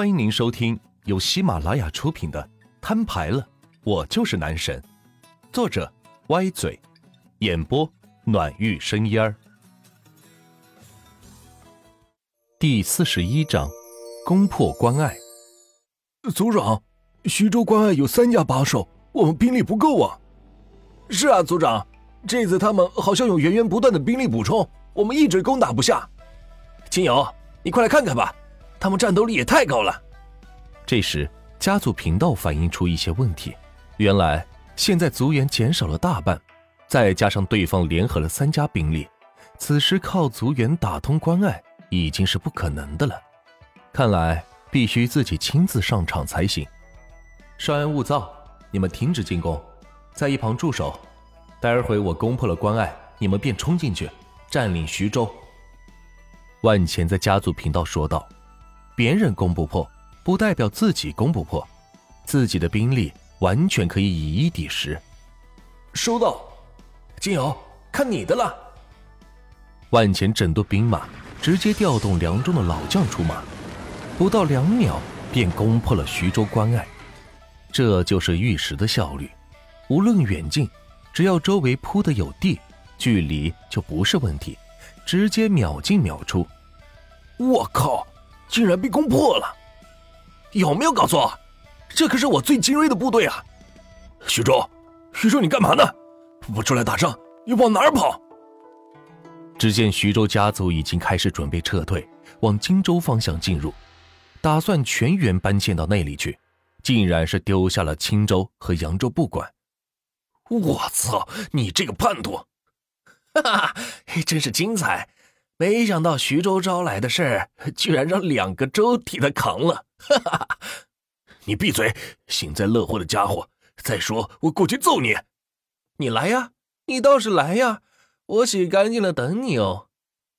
欢迎您收听由喜马拉雅出品的《摊牌了，我就是男神》，作者歪嘴，演播暖玉生烟儿。第四十一章，攻破关隘。族长，徐州关隘有三家把守，我们兵力不够啊。是啊，族长，这次他们好像有源源不断的兵力补充，我们一直攻打不下。金友，你快来看看吧。他们战斗力也太高了。这时，家族频道反映出一些问题。原来，现在族员减少了大半，再加上对方联合了三家兵力，此时靠族员打通关隘已经是不可能的了。看来必须自己亲自上场才行。稍安勿躁，你们停止进攻，在一旁驻守。待会我攻破了关隘，你们便冲进去，占领徐州。万钱在家族频道说道。别人攻不破，不代表自己攻不破。自己的兵力完全可以以一敌十。收到，金瑶，看你的了。万钱整顿兵马，直接调动梁中的老将出马，不到两秒便攻破了徐州关隘。这就是玉石的效率，无论远近，只要周围铺的有地，距离就不是问题，直接秒进秒出。我靠！竟然被攻破了，有没有搞错？这可是我最精锐的部队啊！徐州，徐州，你干嘛呢？不出来打仗，你往哪儿跑？只见徐州家族已经开始准备撤退，往荆州方向进入，打算全员搬迁到那里去，竟然是丢下了青州和扬州不管。我操！你这个叛徒！哈哈，真是精彩！没想到徐州招来的事儿，居然让两个州替他扛了！哈哈哈，你闭嘴，幸灾乐祸的家伙！再说我过去揍你，你来呀，你倒是来呀！我洗干净了等你哦。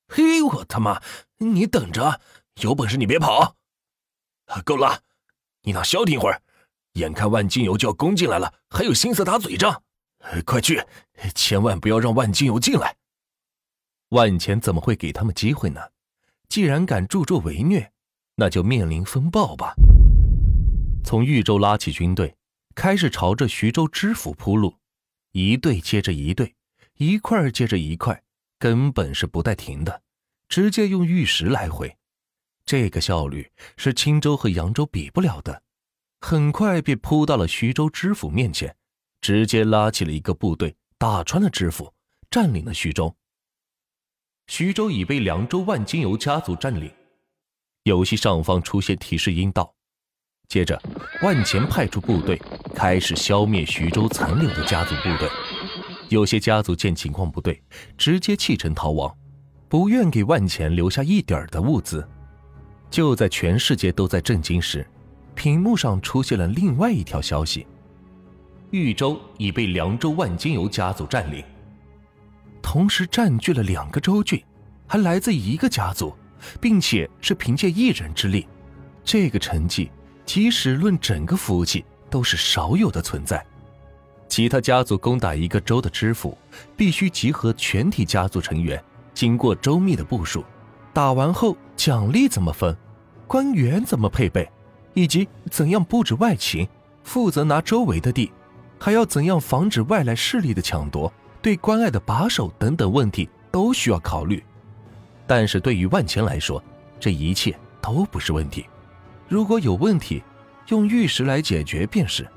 嘿，我他妈，你等着，有本事你别跑！够了，你俩消停一会儿？眼看万金油就要攻进来了，还有心思打嘴仗？快去，千万不要让万金油进来！万钱怎么会给他们机会呢？既然敢助纣为虐，那就面临风暴吧。从豫州拉起军队，开始朝着徐州知府铺路，一队接着一队，一块接着一块，根本是不带停的，直接用玉石来回。这个效率是青州和扬州比不了的。很快便扑到了徐州知府面前，直接拉起了一个部队，打穿了知府，占领了徐州。徐州已被凉州万金油家族占领，游戏上方出现提示音道。接着，万钱派出部队开始消灭徐州残留的家族部队。有些家族见情况不对，直接弃城逃亡，不愿给万钱留下一点的物资。就在全世界都在震惊时，屏幕上出现了另外一条消息：豫州已被凉州万金油家族占领。同时占据了两个州郡，还来自一个家族，并且是凭借一人之力，这个成绩即使论整个服务器都是少有的存在。其他家族攻打一个州的知府，必须集合全体家族成员，经过周密的部署，打完后奖励怎么分，官员怎么配备，以及怎样布置外勤，负责拿周围的地，还要怎样防止外来势力的抢夺。对关爱的把守等等问题都需要考虑，但是对于万钱来说，这一切都不是问题。如果有问题，用玉石来解决便是。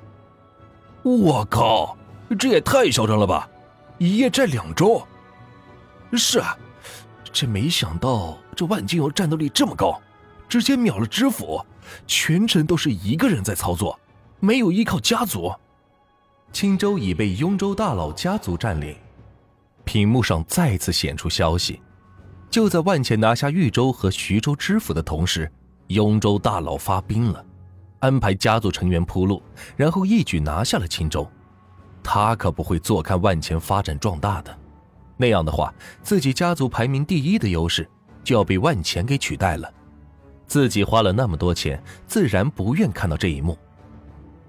我靠，这也太嚣张了吧！一夜占两周。是啊，这没想到这万金油战斗力这么高，直接秒了知府，全程都是一个人在操作，没有依靠家族。青州已被雍州大佬家族占领，屏幕上再次显出消息。就在万钱拿下豫州和徐州知府的同时，雍州大佬发兵了，安排家族成员铺路，然后一举拿下了青州。他可不会坐看万钱发展壮大的，那样的话，自己家族排名第一的优势就要被万钱给取代了。自己花了那么多钱，自然不愿看到这一幕。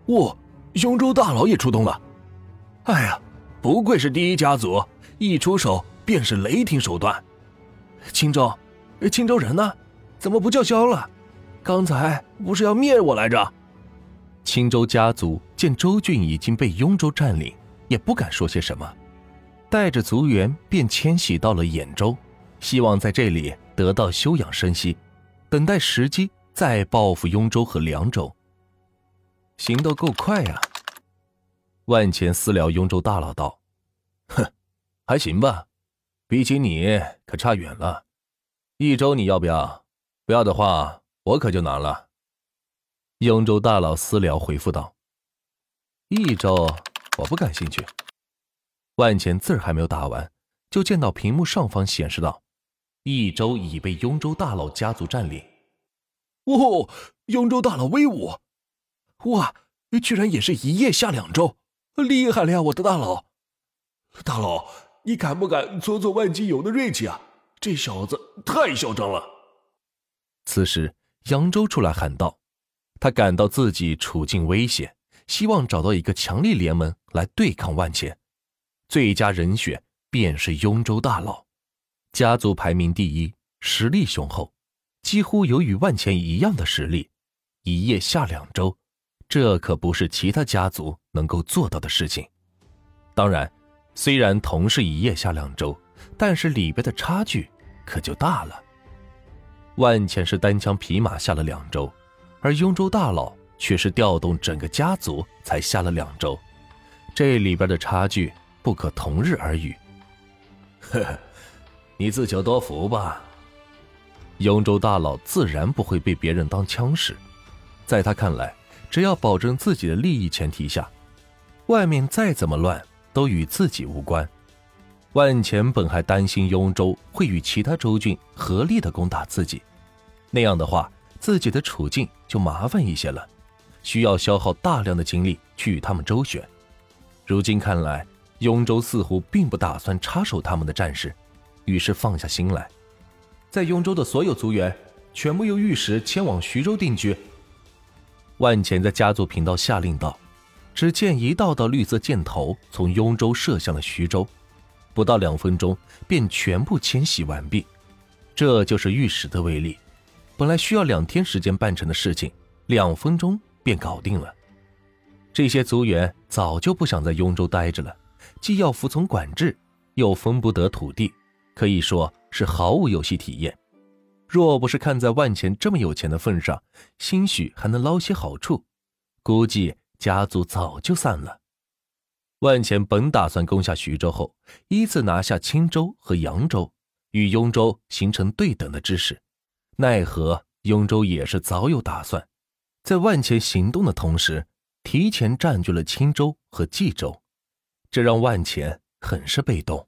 哇！雍州大佬也出动了，哎呀，不愧是第一家族，一出手便是雷霆手段。青州，青州人呢？怎么不叫嚣了？刚才不是要灭我来着？青州家族见州郡已经被雍州占领，也不敢说些什么，带着族员便迁徙到了兖州，希望在这里得到休养生息，等待时机再报复雍州和凉州。行动够快呀！万钱私聊雍州大佬道：“哼，还行吧，比起你可差远了。益州你要不要？不要的话，我可就难了。”雍州大佬私聊回复道：“益州我不感兴趣。”万钱字儿还没有打完，就见到屏幕上方显示道：“益州已被雍州大佬家族占领。”哦，雍州大佬威武！哇，居然也是一夜下两州！厉害了呀，我的大佬！大佬，你敢不敢挫挫万金油的锐气啊？这小子太嚣张了！此时，扬州出来喊道：“他感到自己处境危险，希望找到一个强力联盟来对抗万钱。最佳人选便是雍州大佬，家族排名第一，实力雄厚，几乎有与万钱一样的实力。一夜下两州。”这可不是其他家族能够做到的事情。当然，虽然同是一夜下两周，但是里边的差距可就大了。万钱是单枪匹马下了两周，而雍州大佬却是调动整个家族才下了两周，这里边的差距不可同日而语。呵呵，你自求多福吧。雍州大佬自然不会被别人当枪使，在他看来。只要保证自己的利益前提下，外面再怎么乱都与自己无关。万钱本还担心雍州会与其他州郡合力的攻打自己，那样的话自己的处境就麻烦一些了，需要消耗大量的精力去与他们周旋。如今看来，雍州似乎并不打算插手他们的战事，于是放下心来，在雍州的所有族员全部由御史迁往徐州定居。万钱在家族频道下令道：“只见一道道绿色箭头从雍州射向了徐州，不到两分钟便全部迁徙完毕。这就是御史的威力，本来需要两天时间办成的事情，两分钟便搞定了。这些族员早就不想在雍州待着了，既要服从管制，又分不得土地，可以说是毫无游戏体验。”若不是看在万钱这么有钱的份上，兴许还能捞些好处，估计家族早就散了。万钱本打算攻下徐州后，依次拿下青州和扬州，与雍州形成对等的之势。奈何雍州也是早有打算，在万钱行动的同时，提前占据了青州和冀州，这让万钱很是被动。